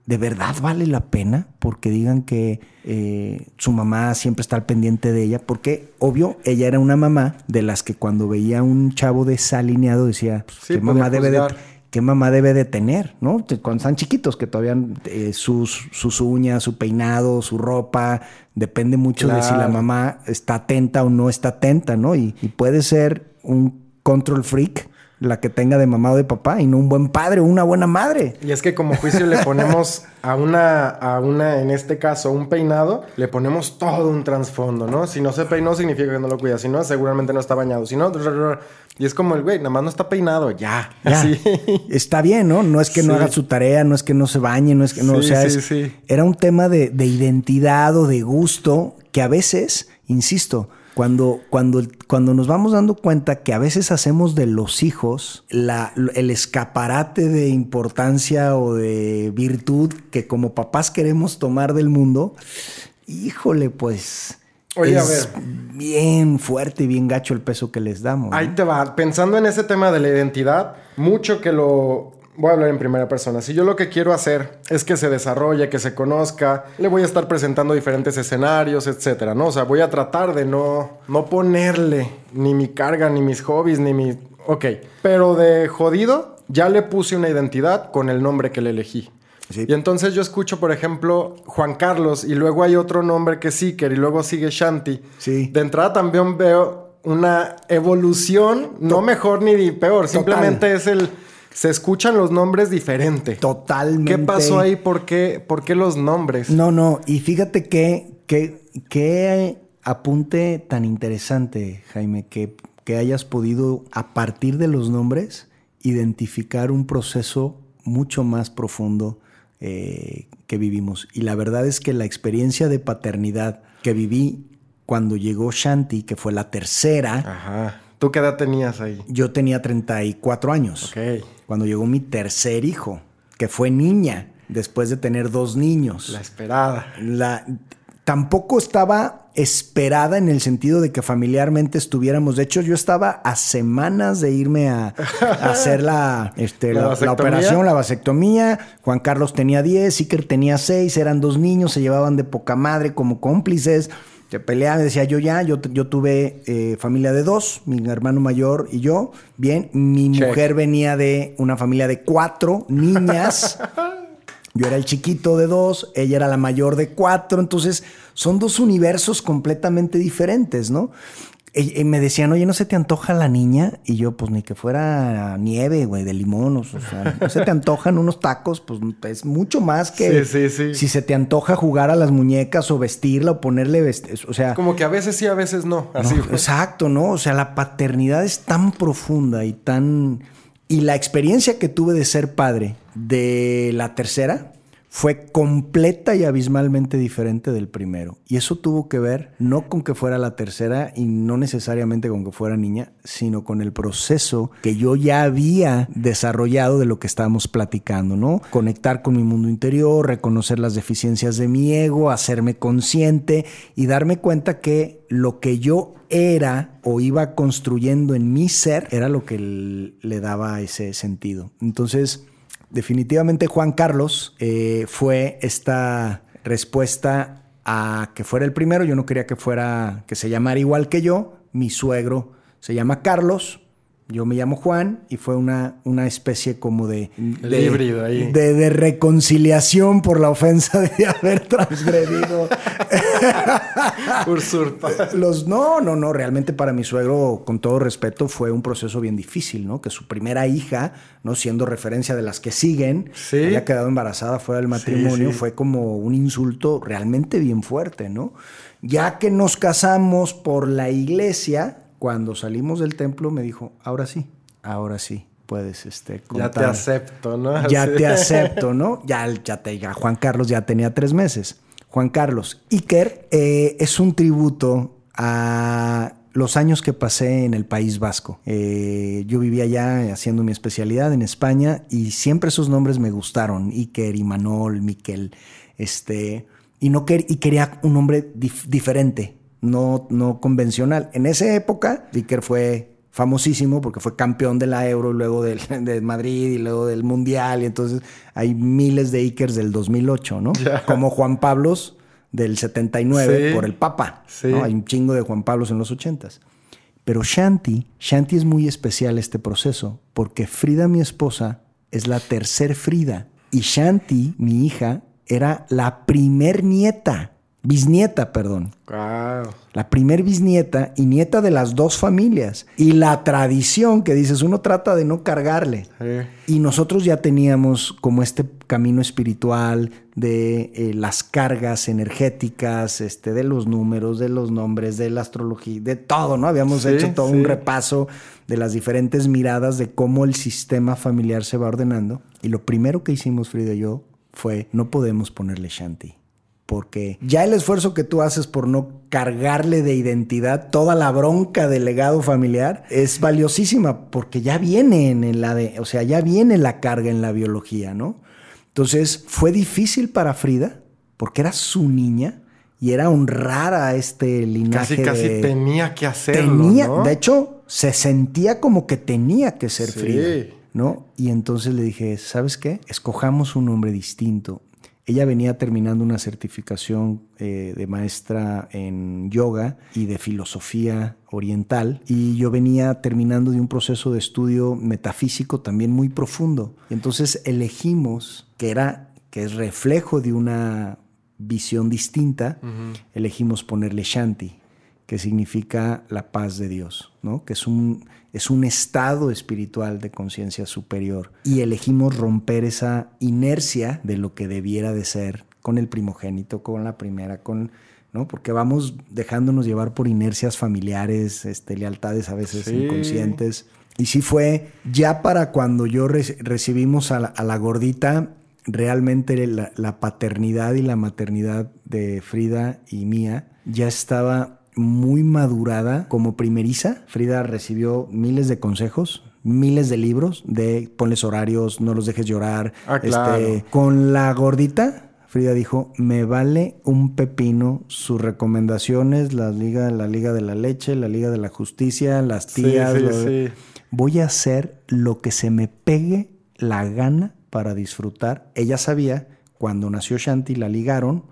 ¿De verdad vale la pena? Porque digan que eh, su mamá siempre está al pendiente de ella. Porque, obvio, ella era una mamá de las que cuando veía a un chavo desalineado decía, pues, Sí, ¿qué, podía mamá debe de, qué mamá debe de tener? ¿no? Cuando están chiquitos, que todavía eh, sus, sus uñas, su peinado, su ropa, depende mucho de si la mamá está atenta o no está atenta, ¿no? Y, y puede ser un control freak la que tenga de mamá o de papá y no un buen padre o una buena madre. Y es que como juicio le ponemos a una, a una, en este caso, un peinado, le ponemos todo un trasfondo, ¿no? Si no se peinó, significa que no lo cuida. Si no, seguramente no está bañado. Si no, y es como el güey, nada más no está peinado, ya. Ya. Está bien, ¿no? No es que no Sí. haga su tarea, no es que no se bañe, no es que no, o Sí, sea, sí, es- sí. era un tema de, de identidad o de gusto que a veces, insisto, cuando, cuando, cuando nos vamos dando cuenta que a veces hacemos de los hijos la, el escaparate de importancia o de virtud que como papás queremos tomar del mundo, híjole, pues Oye, a es bien fuerte y bien gacho el peso que les damos. ¿no? Ahí te va. Pensando en ese tema de la identidad, mucho que lo... Voy a hablar en primera persona. Si yo lo que quiero hacer es que se desarrolle, que se conozca, le voy a estar presentando diferentes escenarios, etcétera, ¿no? O sea, voy a tratar de no, no ponerle ni mi carga, ni mis hobbies, ni mi. Ok. Pero de jodido, ya le puse una identidad con el nombre que le elegí. Sí. Y entonces yo escucho, por ejemplo, Juan Carlos, y luego hay otro nombre que es Iker, y luego sigue Shanti. Sí. De entrada también veo una evolución, no mejor ni peor, simplemente es el... Se escuchan los nombres diferente. Totalmente. ¿Qué pasó ahí? ¿Por qué, por qué los nombres? No, no, y fíjate que, que, que apunte tan interesante, Jaime, que, que hayas podido, a partir de los nombres, identificar un proceso mucho más profundo eh, que vivimos. Y la verdad es que la experiencia de paternidad que viví cuando llegó Shanti, que fue la tercera, Ajá. ¿Tú qué edad tenías ahí? yo tenía 34 años. Ok. Cuando llegó mi tercer hijo, que fue niña, después de tener dos niños. La esperada. La, tampoco estaba esperada en el sentido de que familiarmente estuviéramos. De hecho, yo estaba a semanas de irme a, a hacer la, este, ¿La la, la vasectomía? operación, la vasectomía. Juan Carlos tenía 10, Iker tenía 6, eran dos niños, se llevaban de poca madre como cómplices. Se peleaban, decía yo ya, yo, yo tuve eh, familia de dos, mi hermano mayor y yo. Bien, mi Check. mujer venía de una familia de cuatro niñas. Yo era el chiquito de dos, ella era la mayor de cuatro, entonces son dos universos completamente diferentes, ¿no? Y, y me decían, oye, ¿no se te antoja la niña? Y yo, pues ni que fuera nieve, güey, de limón, o sea, ¿no se te antojan unos tacos? Pues es mucho más que Sí, sí, sí. si se te antoja jugar a las muñecas o vestirla o ponerle, vest- o sea... Como que a veces sí, a veces no. Así. No, exacto, ¿no? O sea, la paternidad es tan profunda y tan... Y la experiencia que tuve de ser padre de la tercera fue completa y abismalmente diferente del primero. Y eso tuvo que ver no con que fuera la tercera y no necesariamente con que fuera niña, sino con el proceso que yo ya había desarrollado de lo que estábamos platicando, ¿no? Conectar con mi mundo interior, reconocer las deficiencias de mi ego, hacerme consciente y darme cuenta que lo que yo era o iba construyendo en mi ser era lo que le daba ese sentido. Entonces, definitivamente Juan Carlos eh, fue esta respuesta a que fuera el primero. Yo no quería que fuera, que se llamara igual que yo. Mi suegro se llama Carlos. Yo me llamo Juan y fue una, una especie como de, de híbrido ahí. De, de, reconciliación por la ofensa de haber transgredido. Usurpa. Los, no, no, no. Realmente para mi suegro, con todo respeto, fue un proceso bien difícil, ¿no? Que su primera hija, ¿no? Siendo referencia de las que siguen, ¿Sí? había quedado embarazada fuera del matrimonio, Sí, sí. fue como un insulto realmente bien fuerte, ¿no? Ya que nos casamos por la iglesia, cuando salimos del templo me dijo, ahora sí, ahora sí, puedes este, Ya te acepto, ¿no? Ya te acepto, ¿no? Ya, ya te, ya Juan Carlos ya tenía tres meses. Juan Carlos Iker eh, es un tributo a los años que pasé en el País Vasco. Eh, yo vivía allá haciendo mi especialidad en España y siempre esos nombres me gustaron. Iker, Imanol, Miquel, este, y, no quer- y quería un nombre dif- diferente, no, no convencional. En esa época, Iker fue famosísimo porque fue campeón de la Euro, luego del, de Madrid y luego del Mundial. Y entonces hay miles de Ikers del 2008, ¿no? Como Juan Pablos del 79 Sí. por el Papa. Sí. ¿no? Hay un chingo de Juan Pablos en los 80s. Pero Shanti, Shanti es muy especial este proceso porque Frida, mi esposa, es la tercer Frida. Y Shanti, mi hija, era la primer nieta, bisnieta, perdón. Wow. La primer bisnieta y nieta de las dos familias. Y la tradición que dices, uno trata de no cargarle. Sí. Y nosotros ya teníamos como este camino espiritual de eh, las cargas energéticas, este, de los números, de los nombres, de la astrología, de todo, ¿no? Habíamos Sí, hecho todo sí. un repaso de las diferentes miradas de cómo el sistema familiar se va ordenando. Y lo primero que hicimos, Frida y yo, fue, no podemos ponerle Shanti. Porque ya el esfuerzo que tú haces por no cargarle de identidad toda la bronca del legado familiar es valiosísima porque ya viene en el ADN, o sea, ya viene la carga en la biología, ¿no? Entonces fue difícil para Frida porque era su niña y era honrar a este linaje. Casi, casi de- tenía que hacerlo. tenía, ¿no? de hecho, se sentía como que tenía que ser Sí. Frida, ¿no? Y entonces le dije, ¿sabes qué? Escojamos un nombre distinto. Ella venía terminando una certificación eh, de maestra en yoga y de filosofía oriental y yo venía terminando de un proceso de estudio metafísico también muy profundo. Y entonces elegimos que era que es reflejo de una visión distinta, elegimos ponerle Shanti, que significa la paz de Dios, ¿no? Que es un, es un estado espiritual de conciencia superior. Y elegimos romper esa inercia de lo que debiera de ser con el primogénito, con la primera, con, ¿no? Porque vamos dejándonos llevar por inercias familiares, este, lealtades a veces Sí. inconscientes. Y sí fue ya para cuando yo re- recibimos a la, a la gordita, realmente la, la paternidad y la maternidad de Frida y mía ya estaba muy madurada como primeriza. Frida recibió miles de consejos, miles de libros de ponles horarios, no los dejes llorar. Ah, claro. Este, con la gordita, Frida dijo, me vale un pepino sus recomendaciones, la liga, la liga de la leche, la liga de la justicia, las Sí, tías. sí, lo- sí. Voy a hacer lo que se me pegue la gana para disfrutar. Ella sabía, cuando nació Shanti, la ligaron,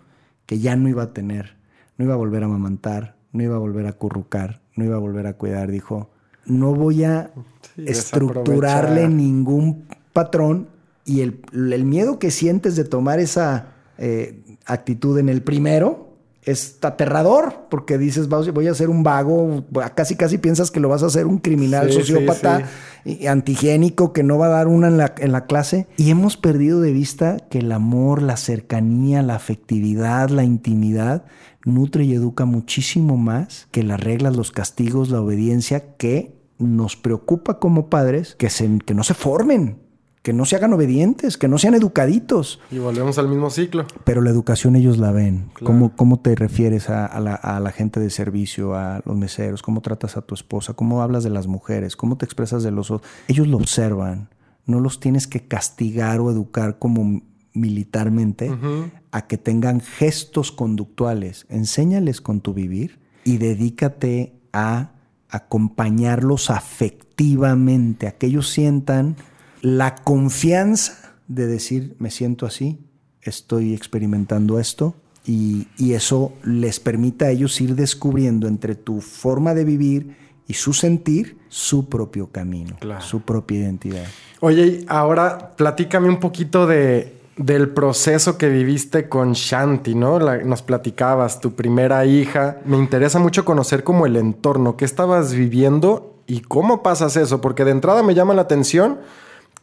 que ya no iba a tener, no iba a volver a amamantar, no iba a volver a currucar, no iba a volver a cuidar. Dijo, no voy a Sí, estructurarle ningún patrón y el, el miedo que sientes de tomar esa eh, actitud en el primero es aterrador porque dices "Vas- voy a ser un vago, casi casi piensas que lo vas a hacer un criminal Sí, sí, sociópata y antihigiénico que no va a dar una en la, en la clase y hemos perdido de vista que el amor, la cercanía, la afectividad, la intimidad nutre y educa muchísimo más que las reglas, los castigos, la obediencia que nos preocupa como padres que, se, que no se formen, que no se hagan obedientes, que no sean educaditos. Y volvemos al mismo ciclo. Pero la educación ellos la ven. ¿Cómo, ¿Cómo, te refieres a, a, la, a, la, gente de servicio, a los meseros? ¿Cómo tratas a tu esposa? ¿Cómo hablas de las mujeres? ¿Cómo te expresas de los otros? Ellos lo observan. No los tienes que castigar o educar como militarmente uh -huh. a que tengan gestos conductuales. Enséñales con tu vivir y dedícate a acompañarlos afectivamente, a que ellos sientan la confianza de decir, me siento así, estoy experimentando esto, y, y, eso les permite a ellos ir descubriendo entre tu forma de vivir y su sentir su propio camino, claro. su propia identidad. Oye, ahora platícame un poquito de, del proceso que viviste con Shanti, ¿no? La, nos platicabas, tu primera hija. Me interesa mucho conocer como el entorno, qué estabas viviendo y cómo pasas eso, porque de entrada me llama la atención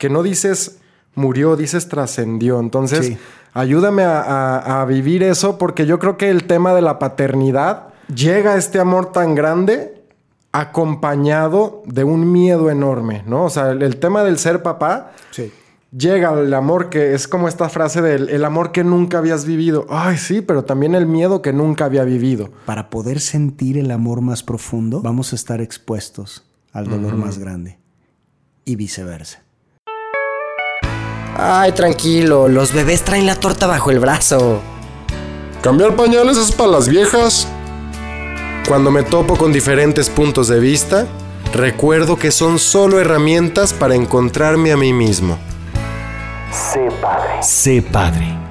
que no dices murió, dices trascendió. Entonces, sí. ayúdame a, a, a, vivir eso porque yo creo que el tema de la paternidad llega a este amor tan grande acompañado de un miedo enorme, ¿no? O sea, el, el tema del ser papá sí. llega el amor que es como esta frase del el amor que nunca habías vivido. Ay, sí, pero también el miedo que nunca había vivido. Para poder sentir el amor más profundo, vamos a estar expuestos al dolor uh -huh. más grande y viceversa. Ay, tranquilo, los bebés traen la torta bajo el brazo. Cambiar pañales es para las viejas. Cuando me topo con diferentes puntos de vista, recuerdo que son solo herramientas para encontrarme a mí mismo. Sé padre. Sé padre.